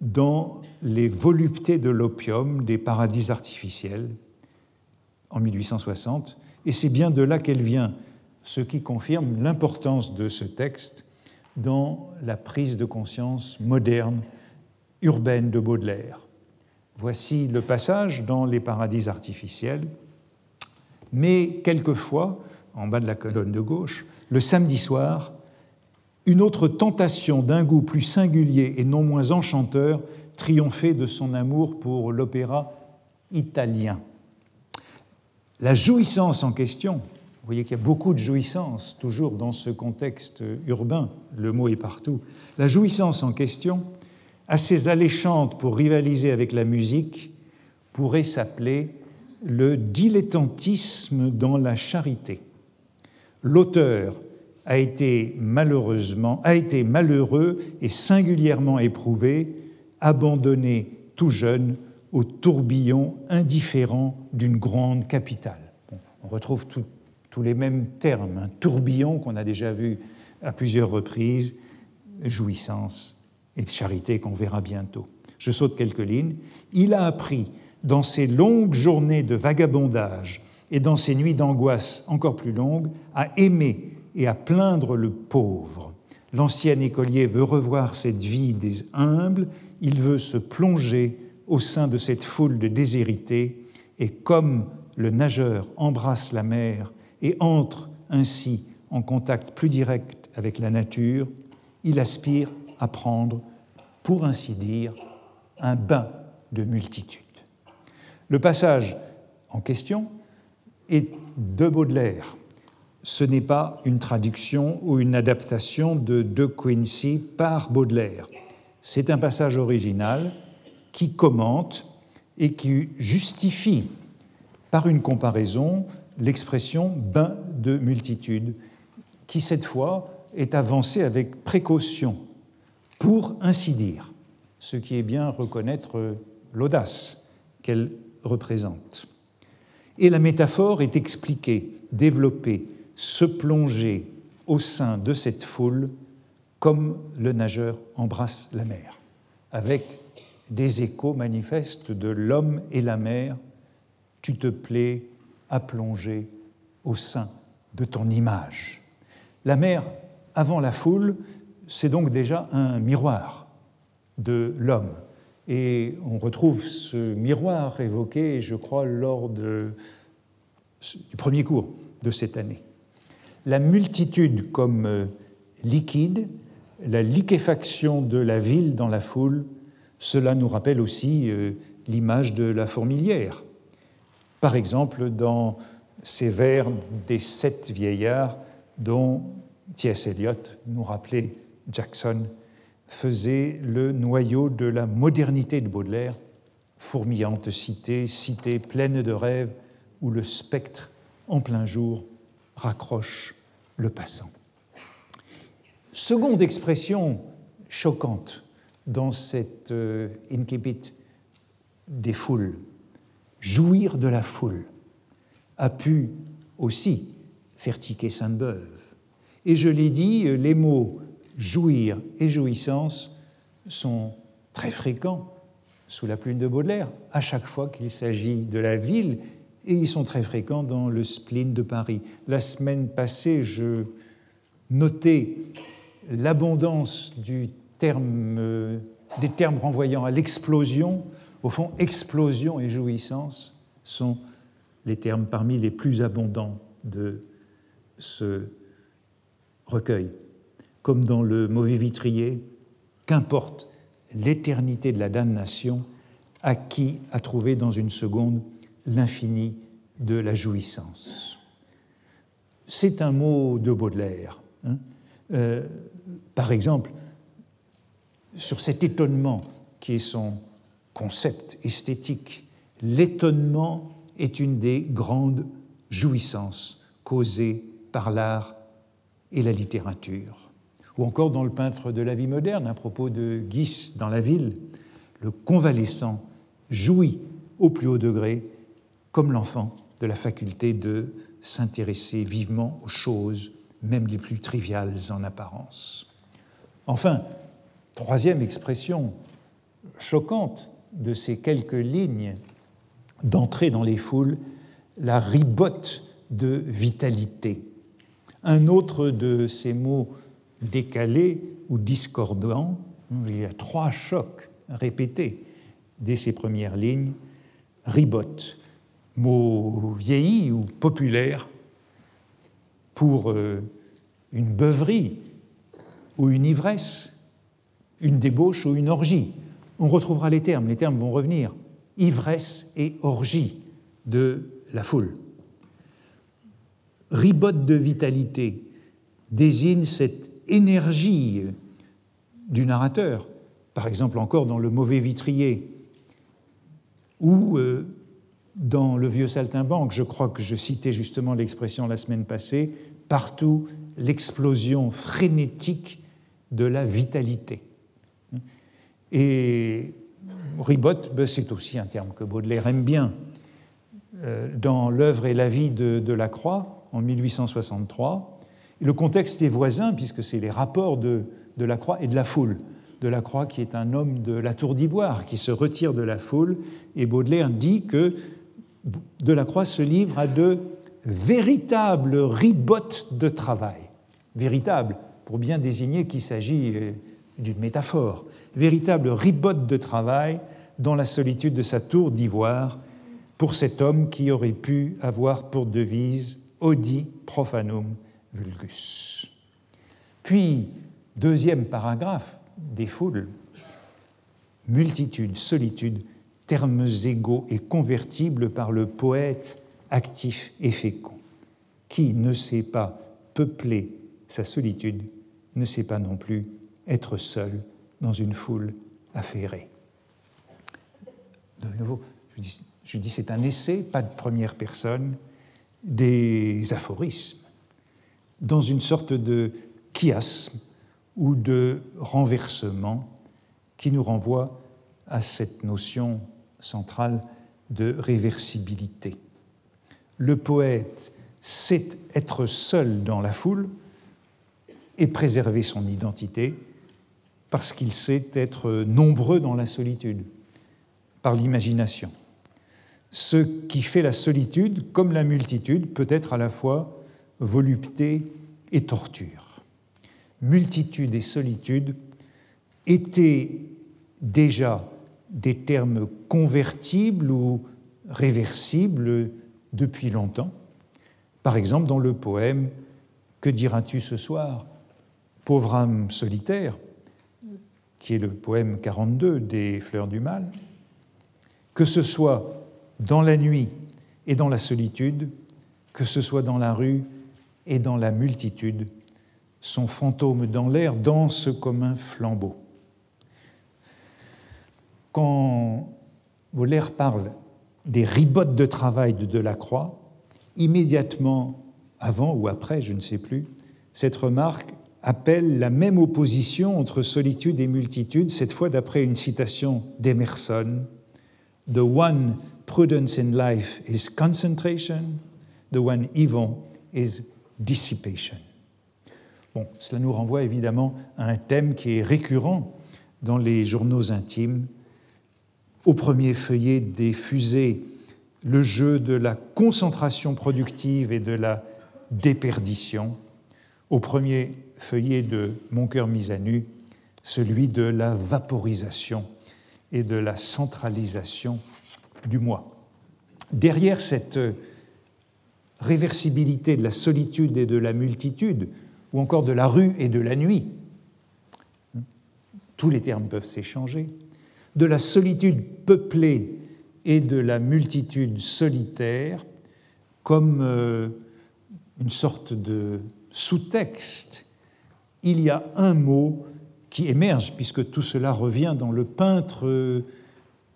dans les voluptés de l'opium des paradis artificiels en 1860, et c'est bien de là qu'elle vient, ce qui confirme l'importance de ce texte dans la prise de conscience moderne, urbaine de Baudelaire. Voici le passage dans les paradis artificiels, mais quelquefois, en bas de la colonne de gauche, le samedi soir, une autre tentation d'un goût plus singulier et non moins enchanteur triomphait de son amour pour l'opéra italien. La jouissance en question, vous voyez qu'il y a beaucoup de jouissance toujours dans ce contexte urbain, le mot est partout, la jouissance en question, assez alléchante pour rivaliser avec la musique, pourrait s'appeler le dilettantisme dans la charité. L'auteur a été malheureusement, a été malheureux et singulièrement éprouvé, abandonné tout jeune au tourbillon indifférent d'une grande capitale. on retrouve tous les mêmes termes, un tourbillon qu'on a déjà vu à plusieurs reprises, jouissance et charité qu'on verra bientôt. Je saute quelques lignes. Il a appris dans ses longues journées de vagabondage et dans ses nuits d'angoisse encore plus longues à aimer et à plaindre le pauvre. L'ancien écolier veut revoir cette vie des humbles, il veut se plonger au sein de cette foule de déshérités et comme le nageur embrasse la mer et entre ainsi en contact plus direct avec la nature, il aspire à prendre, pour ainsi dire, un bain de multitude. Le passage en question est de Baudelaire. Ce n'est pas une traduction ou une adaptation de De Quincy par Baudelaire. C'est un passage original qui commente et qui justifie par une comparaison l'expression bain de multitude, qui cette fois est avancée avec précaution, pour ainsi dire, ce qui est bien reconnaître l'audace qu'elle représente. Et la métaphore est expliquée, développée, se plonger au sein de cette foule comme le nageur embrasse la mer, avec des échos manifestes de l'homme et la mer. Tu te plais à plonger au sein de ton image. La mer, avant la foule, c'est donc déjà un miroir de l'homme. Et on retrouve ce miroir évoqué, je crois, lors du premier cours de cette année. La multitude comme euh, liquide, la liquéfaction de la ville dans la foule, cela nous rappelle aussi euh, l'image de la fourmilière. Par exemple, dans ces vers des sept vieillards dont T.S. Eliot nous rappelait Jackson faisait le noyau de la modernité de Baudelaire, fourmillante cité, cité pleine de rêves où le spectre en plein jour raccroche le passant. Seconde expression choquante dans cette euh, incipit des foules, jouir de la foule, a pu aussi faire tiquer Sainte-Beuve. Et je l'ai dit, les mots jouir et jouissance sont très fréquents sous la plume de Baudelaire, à chaque fois qu'il s'agit de la ville, et ils sont très fréquents dans le spleen de Paris. La semaine passée, je notais l'abondance du terme, euh, des termes renvoyant à l'explosion. Au fond, explosion et jouissance sont les termes parmi les plus abondants de ce recueil comme dans le mauvais vitrier, qu'importe l'éternité de la damnation à qui a trouvé dans une seconde l'infini de la jouissance. C'est un mot de Baudelaire. Hein. Euh, par exemple, sur cet étonnement qui est son concept esthétique, l'étonnement est une des grandes jouissances causées par l'art et la littérature ou encore dans le peintre de la vie moderne, à propos de Guis dans la ville, le convalescent jouit au plus haut degré, comme l'enfant, de la faculté de s'intéresser vivement aux choses, même les plus triviales en apparence. Enfin, troisième expression choquante de ces quelques lignes d'entrée dans les foules, la ribote de vitalité. Un autre de ces mots décalé ou discordant. Il y a trois chocs répétés dès ces premières lignes. Ribote, mot vieilli ou populaire pour euh, une beuverie ou une ivresse, une débauche ou une orgie. On retrouvera les termes, les termes vont revenir. Ivresse et orgie de la foule. Ribote de vitalité désigne cette énergie du narrateur, par exemple encore dans Le mauvais vitrier, ou euh, dans Le vieux saltimbanque, je crois que je citais justement l'expression la semaine passée, partout l'explosion frénétique de la vitalité. Et ribote, ben, c'est aussi un terme que Baudelaire aime bien. Euh, dans L'œuvre et la vie de, de Lacroix, en 1863, le contexte est voisin, puisque c'est les rapports de, de Lacroix et de la foule. De Lacroix, qui est un homme de la Tour d'Ivoire, qui se retire de la foule, et Baudelaire dit que Delacroix se livre à de véritables ribottes de travail. Véritable, pour bien désigner qu'il s'agit euh, d'une métaphore. Véritable ribotte de travail dans la solitude de sa tour d'ivoire, pour cet homme qui aurait pu avoir pour devise Audi profanum vulgus. Puis, deuxième paragraphe des foules, multitude, solitude, termes égaux et convertibles par le poète actif et fécond. Qui ne sait pas peupler sa solitude ne sait pas non plus être seul dans une foule affairée. De nouveau, je dis, c'est un essai, pas de première personne, des aphorismes, dans une sorte de chiasme ou de renversement qui nous renvoie à cette notion centrale de réversibilité. Le poète sait être seul dans la foule et préserver son identité parce qu'il sait être nombreux dans la solitude, par l'imagination. Ce qui fait la solitude, comme la multitude, peut être à la fois volupté et torture. Multitude et solitude étaient déjà des termes convertibles ou réversibles depuis longtemps. Par exemple, dans le poème Que diras-tu ce soir? Pauvre âme solitaire, qui est le poème 42 des Fleurs du Mal, que ce soit dans la nuit et dans la solitude, que ce soit dans la rue et dans la multitude, son fantôme dans l'air danse comme un flambeau. Quand Baudelaire parle des ribottes de travail de Delacroix, immédiatement avant ou après, je ne sais plus, cette remarque appelle la même opposition entre solitude et multitude, cette fois d'après une citation d'Emerson The one prudence in life is concentration, the one evil is dissipation. Bon, cela nous renvoie évidemment à un thème qui est récurrent dans les journaux intimes au premier feuillet des fusées le jeu de la concentration productive et de la déperdition, au premier feuillet de Mon cœur mis à nu, celui de la vaporisation et de la centralisation du moi. Derrière cette réversibilité de la solitude et de la multitude, ou encore de la rue et de la nuit, tous les termes peuvent s'échanger, de la solitude peuplée et de la multitude solitaire comme euh, une sorte de sous-texte, il y a un mot qui émerge, puisque tout cela revient dans le peintre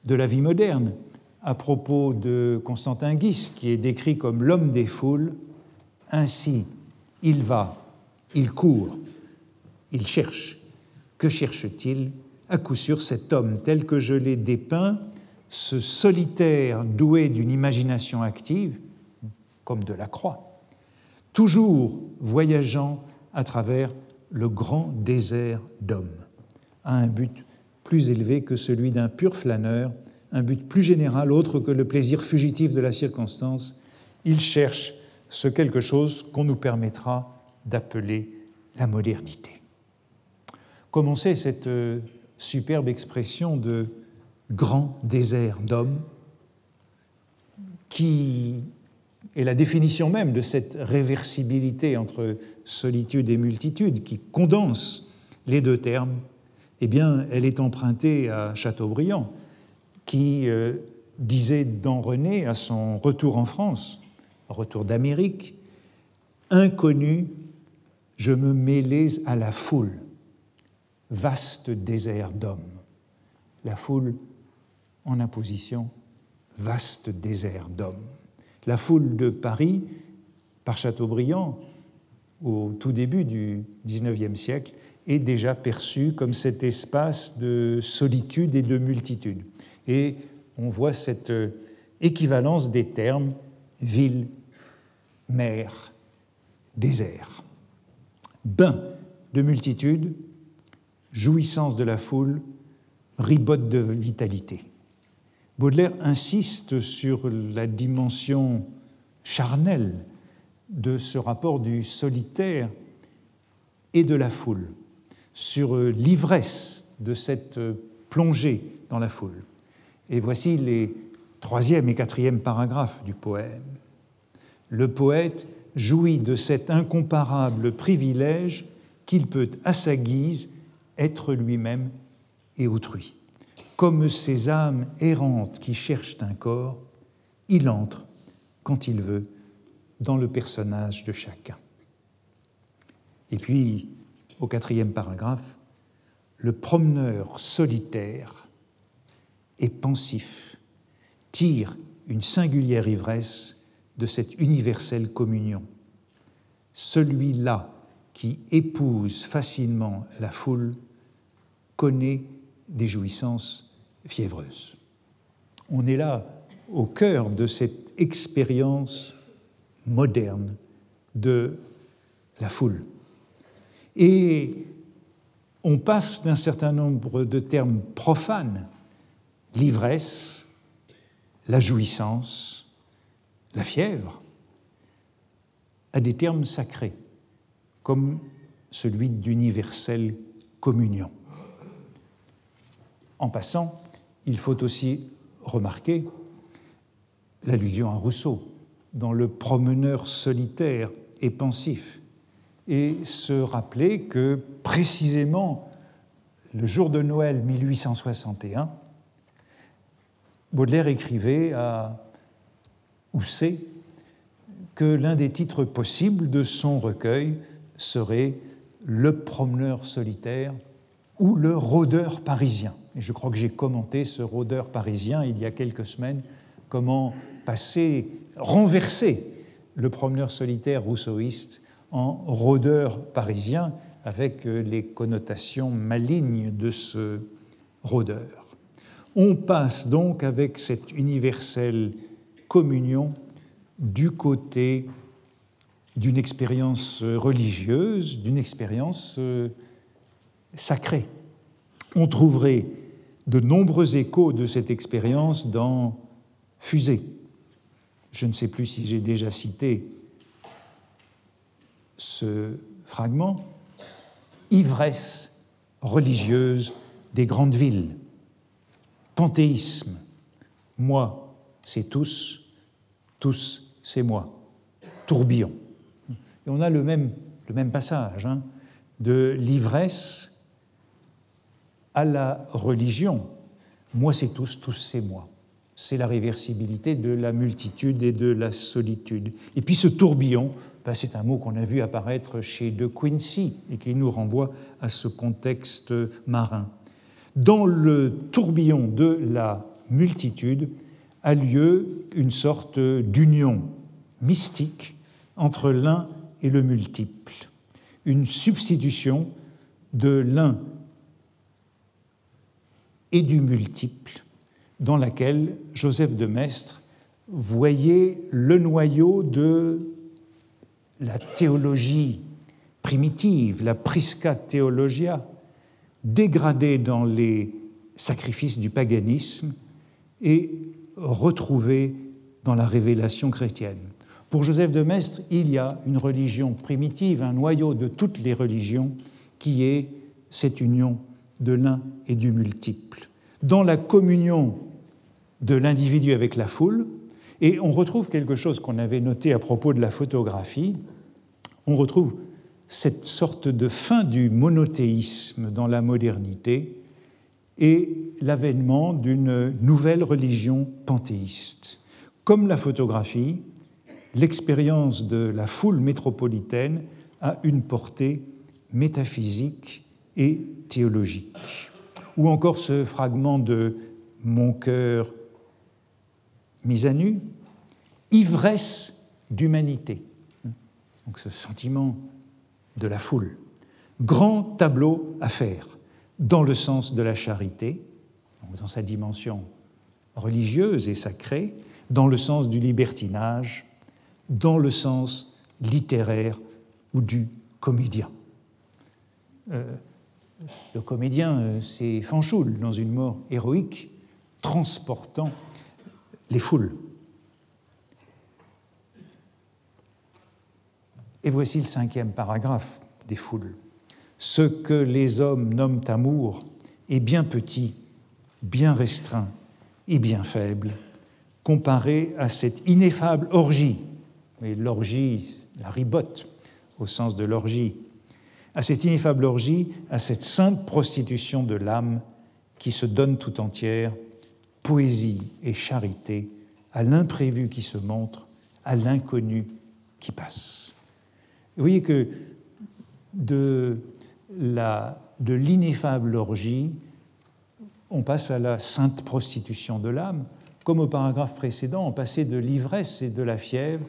de la vie moderne, à propos de Constantin Guis, qui est décrit comme l'homme des foules. Ainsi, il va, il court, il cherche. Que cherche-t-il? À coup sûr, cet homme tel que je l'ai dépeint, ce solitaire doué d'une imagination active, comme de la croix, toujours voyageant à travers le grand désert d'hommes, a un but plus élevé que celui d'un pur flâneur, un but plus général autre que le plaisir fugitif de la circonstance. Il cherche ce quelque chose qu'on nous permettra d'appeler la modernité. Comme on sait, cette superbe expression de grand désert d'hommes, qui est la définition même de cette réversibilité entre solitude et multitude, qui condense les deux termes, eh bien, elle est empruntée à Chateaubriand, qui euh, disait dans René, à son retour en France, retour d'Amérique, Inconnu, je me mêlais à la foule vaste désert d'hommes. La foule en imposition, vaste désert d'hommes. La foule de Paris, par Chateaubriand, au tout début du XIXe siècle, est déjà perçue comme cet espace de solitude et de multitude. Et on voit cette équivalence des termes ville, mer, désert. Bain de multitude, jouissance de la foule, ribote de vitalité. Baudelaire insiste sur la dimension charnelle de ce rapport du solitaire et de la foule, sur l'ivresse de cette plongée dans la foule. Et voici les troisième et quatrième paragraphe du poème. Le poète jouit de cet incomparable privilège qu'il peut à sa guise être lui-même et autrui. Comme ces âmes errantes qui cherchent un corps, il entre, quand il veut, dans le personnage de chacun. Et puis, au quatrième paragraphe, le promeneur solitaire et pensif tire une singulière ivresse de cette universelle communion. Celui-là qui épouse facilement la foule connaît des jouissances fiévreuses. On est là au cœur de cette expérience moderne de la foule. Et on passe d'un certain nombre de termes profanes, l'ivresse, la jouissance, la fièvre, à des termes sacrés, comme celui d'universelle communion. En passant, il faut aussi remarquer l'allusion à Rousseau dans Le promeneur solitaire et pensif, et se rappeler que précisément le jour de Noël 1861, Baudelaire écrivait à Housset que l'un des titres possibles de son recueil serait Le promeneur solitaire ou Le rôdeur parisien. Je crois que j'ai commenté ce rôdeur parisien il y a quelques semaines, comment passer, renverser le promeneur solitaire rousseauiste en rôdeur parisien, avec les connotations malignes de ce rôdeur. On passe donc avec cette universelle communion du côté d'une expérience religieuse, d'une expérience euh, sacrée. On trouverait de nombreux échos de cette expérience dans Fusée. Je ne sais plus si j'ai déjà cité ce fragment, ivresse religieuse des grandes villes, panthéisme, moi c'est tous, tous c'est moi, tourbillon. Et on a le même, passage hein, de l'ivresse à la religion. Moi c'est tous, tous c'est moi. C'est la réversibilité de la multitude et de la solitude. Et puis ce tourbillon, ben, c'est un mot qu'on a vu apparaître chez De Quincy et qui nous renvoie à ce contexte marin. Dans le tourbillon de la multitude a lieu une sorte d'union mystique entre l'un et le multiple, une substitution de l'un et du multiple dans laquelle Joseph de Maistre voyait le noyau de la théologie primitive, la prisca theologia, dégradée dans les sacrifices du paganisme et retrouvée dans la révélation chrétienne. Pour Joseph de Maistre, il y a une religion primitive, un noyau de toutes les religions, qui est cette union de l'un et du multiple. Dans la communion de l'individu avec la foule, et on retrouve quelque chose qu'on avait noté à propos de la photographie. On retrouve cette sorte de fin du monothéisme dans la modernité et l'avènement d'une nouvelle religion panthéiste. Comme la photographie, l'expérience de la foule métropolitaine a une portée métaphysique et théologique. Ou encore ce fragment de Mon cœur mise à nu, ivresse d'humanité. Donc ce sentiment de la foule. Grand tableau à faire dans le sens de la charité, dans sa dimension religieuse et sacrée, dans le sens du libertinage, dans le sens littéraire ou du comédien. Euh, le comédien, euh, c'est Fanchoul dans une mort héroïque, transportant les foules. Et voici le cinquième paragraphe des foules. Ce que les hommes nomment amour est bien petit, bien restreint et bien faible. comparé à cette ineffable orgie, mais l'orgie, la ribote au sens de l'orgie, à cette ineffable orgie, à cette sainte prostitution de l'âme qui se donne tout entière, poésie et charité, à l'imprévu qui se montre, à l'inconnu qui passe. Vous voyez que de l'ineffable orgie, on passe à la sainte prostitution de l'âme, comme au paragraphe précédent, on passait de l'ivresse et de la fièvre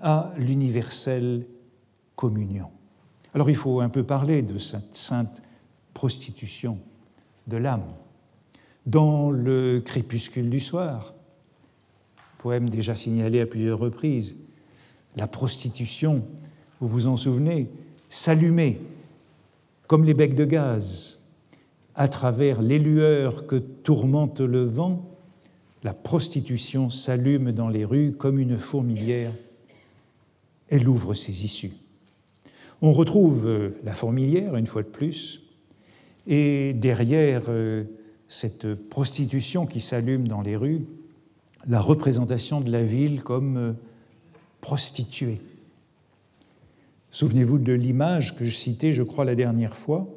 à l'universelle communion. Alors il faut un peu parler de cette sainte prostitution de l'âme. Dans le crépuscule du soir, poème déjà signalé à plusieurs reprises, la prostitution, vous vous en souvenez, s'allumait comme les becs de gaz à travers les lueurs que tourmente le vent, la prostitution s'allume dans les rues comme une fourmilière. Elle ouvre ses issues. On retrouve euh, la fourmilière, une fois de plus, et derrière euh, cette prostitution qui s'allume dans les rues, la représentation de la ville comme euh, prostituée. Souvenez-vous de l'image que je citais, je crois, la dernière fois,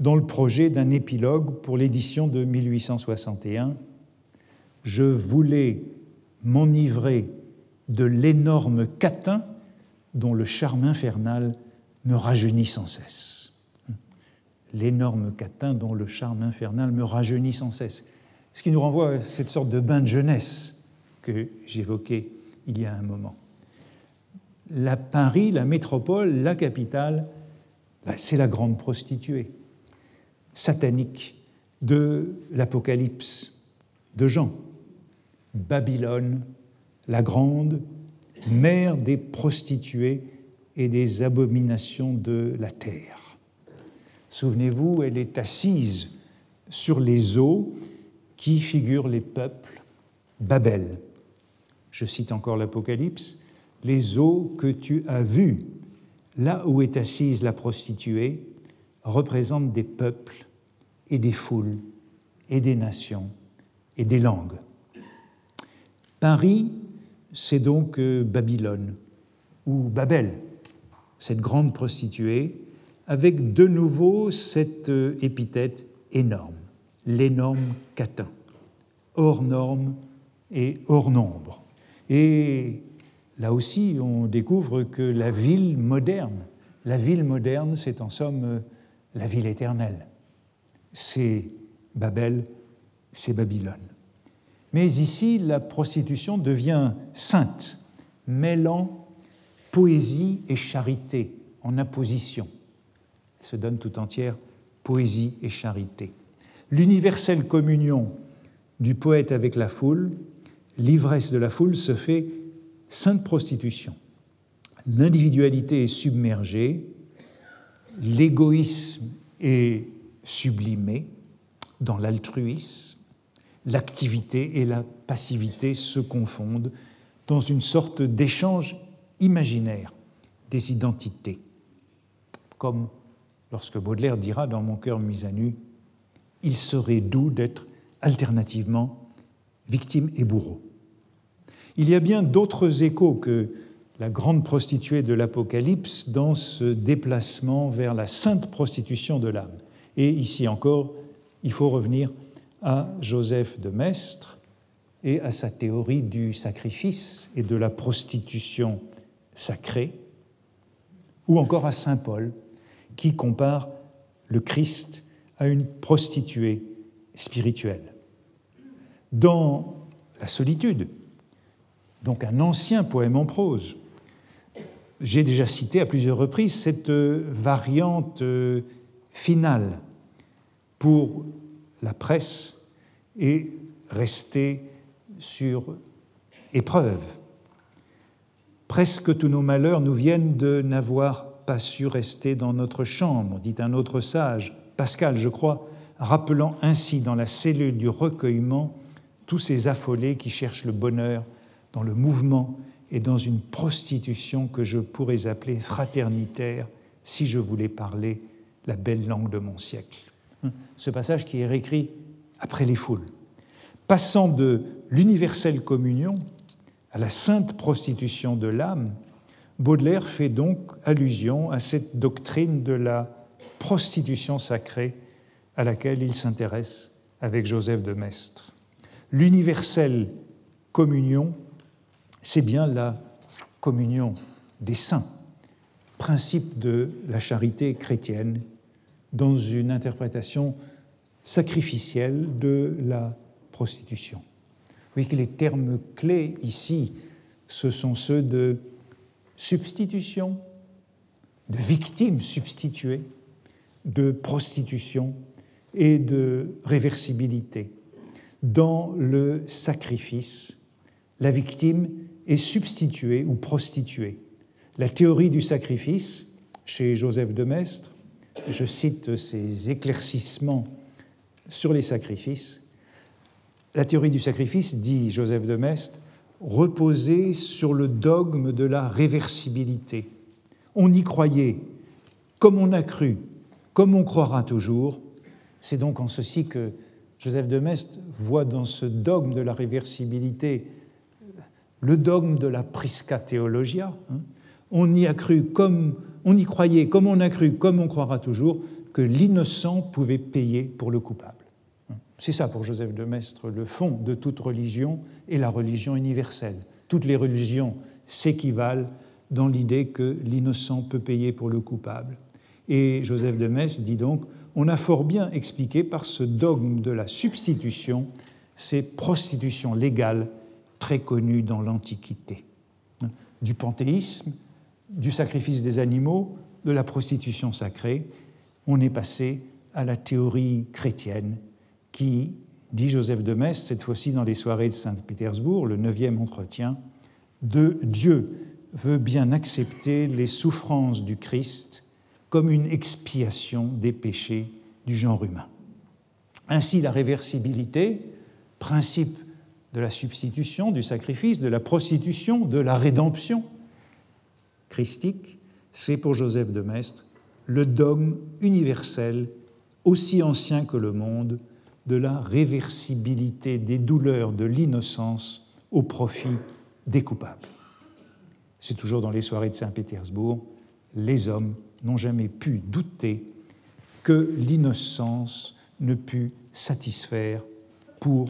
dans le projet d'un épilogue pour l'édition de 1861. Je voulais m'enivrer de l'énorme catin dont le charme infernal me rajeunit sans cesse. L'énorme catin dont le charme infernal me rajeunit sans cesse. Ce qui nous renvoie à cette sorte de bain de jeunesse que j'évoquais il y a un moment. La Paris, la métropole, la capitale, bah, c'est la grande prostituée satanique de l'Apocalypse de Jean. Babylone, la grande, mère des prostituées et des abominations de la terre. Souvenez-vous, elle est assise sur les eaux qui figurent les peuples Babel. Je cite encore l'Apocalypse, les eaux que tu as vues, là où est assise la prostituée, représentent des peuples et des foules et des nations et des langues. Paris, c'est donc euh, Babylone ou Babel, cette grande prostituée, avec de nouveau cette euh, épithète énorme, l'énorme catin, hors norme et hors nombre. Et là aussi, on découvre que la ville moderne, la ville moderne, c'est en somme euh, la ville éternelle. C'est Babel, c'est Babylone. Mais ici, la prostitution devient sainte, mêlant poésie et charité en apposition. Elle se donne tout entière poésie et charité. L'universelle communion du poète avec la foule, l'ivresse de la foule se fait sainte prostitution. L'individualité est submergée, l'égoïsme est sublimé dans l'altruisme, l'activité et la passivité se confondent dans une sorte d'échange imaginaire des identités, comme lorsque Baudelaire dira dans Mon cœur mis à nu, il serait doux d'être alternativement victime et bourreau. Il y a bien d'autres échos que la grande prostituée de l'Apocalypse dans ce déplacement vers la sainte prostitution de l'âme. Et ici encore, il faut revenir à Joseph de Maistre et à sa théorie du sacrifice et de la prostitution sacré, ou encore à Saint Paul, qui compare le Christ à une prostituée spirituelle. Dans La solitude, donc un ancien poème en prose, j'ai déjà cité à plusieurs reprises cette variante finale pour la presse et rester sur épreuve Presque tous nos malheurs nous viennent de n'avoir pas su rester dans notre chambre, dit un autre sage, Pascal, je crois, rappelant ainsi dans la cellule du recueillement tous ces affolés qui cherchent le bonheur dans le mouvement et dans une prostitution que je pourrais appeler fraternitaire si je voulais parler la belle langue de mon siècle. Ce passage qui est réécrit après les foules. Passant de l'universelle communion à la sainte prostitution de l'âme, Baudelaire fait donc allusion à cette doctrine de la prostitution sacrée à laquelle il s'intéresse avec Joseph de Maistre. L'universelle communion, c'est bien la communion des saints, principe de la charité chrétienne dans une interprétation sacrificielle de la prostitution. Voyez que les termes clés ici, ce sont ceux de substitution, de victime substituée, de prostitution et de réversibilité. Dans le sacrifice, la victime est substituée ou prostituée. La théorie du sacrifice, chez Joseph de Maistre, je cite ses éclaircissements sur les sacrifices, la théorie du sacrifice, dit Joseph de Maistre, reposait sur le dogme de la réversibilité. On y croyait comme on a cru, comme on croira toujours. C'est donc en ceci que Joseph de Maistre voit dans ce dogme de la réversibilité le dogme de la prisca theologia. Hein. On y a cru comme on y croyait, comme on a cru, comme on croira toujours, que l'innocent pouvait payer pour le coupable. C'est ça pour Joseph de Maistre le fond de toute religion et la religion universelle. Toutes les religions s'équivalent dans l'idée que l'innocent peut payer pour le coupable. Et Joseph de Maistre dit donc on a fort bien expliqué par ce dogme de la substitution ces prostitutions légales très connues dans l'Antiquité. Du panthéisme, du sacrifice des animaux, de la prostitution sacrée, on est passé à la théorie chrétienne qui, dit Joseph de Metz, cette fois-ci dans les soirées de Saint-Pétersbourg, le neuvième entretien, de Dieu veut bien accepter les souffrances du Christ comme une expiation des péchés du genre humain. Ainsi, la réversibilité, principe de la substitution, du sacrifice, de la prostitution, de la rédemption christique, c'est pour Joseph de Maistre le dogme universel, aussi ancien que le monde, de la réversibilité des douleurs de l'innocence au profit des coupables. C'est toujours dans les soirées de Saint-Pétersbourg, les hommes n'ont jamais pu douter que l'innocence ne put satisfaire pour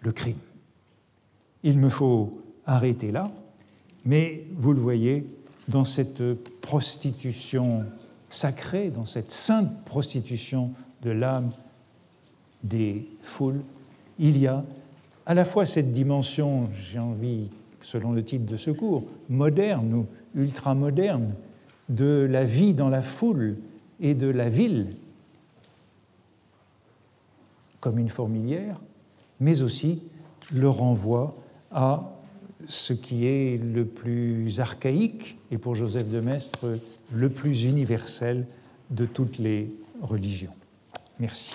le crime. Il me faut arrêter là, mais vous le voyez, dans cette prostitution sacrée, dans cette sainte prostitution de l'âme des foules, il y a à la fois cette dimension, j'ai envie, selon le titre de ce cours, moderne ou ultramoderne, de la vie dans la foule et de la ville comme une fourmilière, mais aussi le renvoi à ce qui est le plus archaïque et pour Joseph de Maistre le plus universel de toutes les religions. Merci.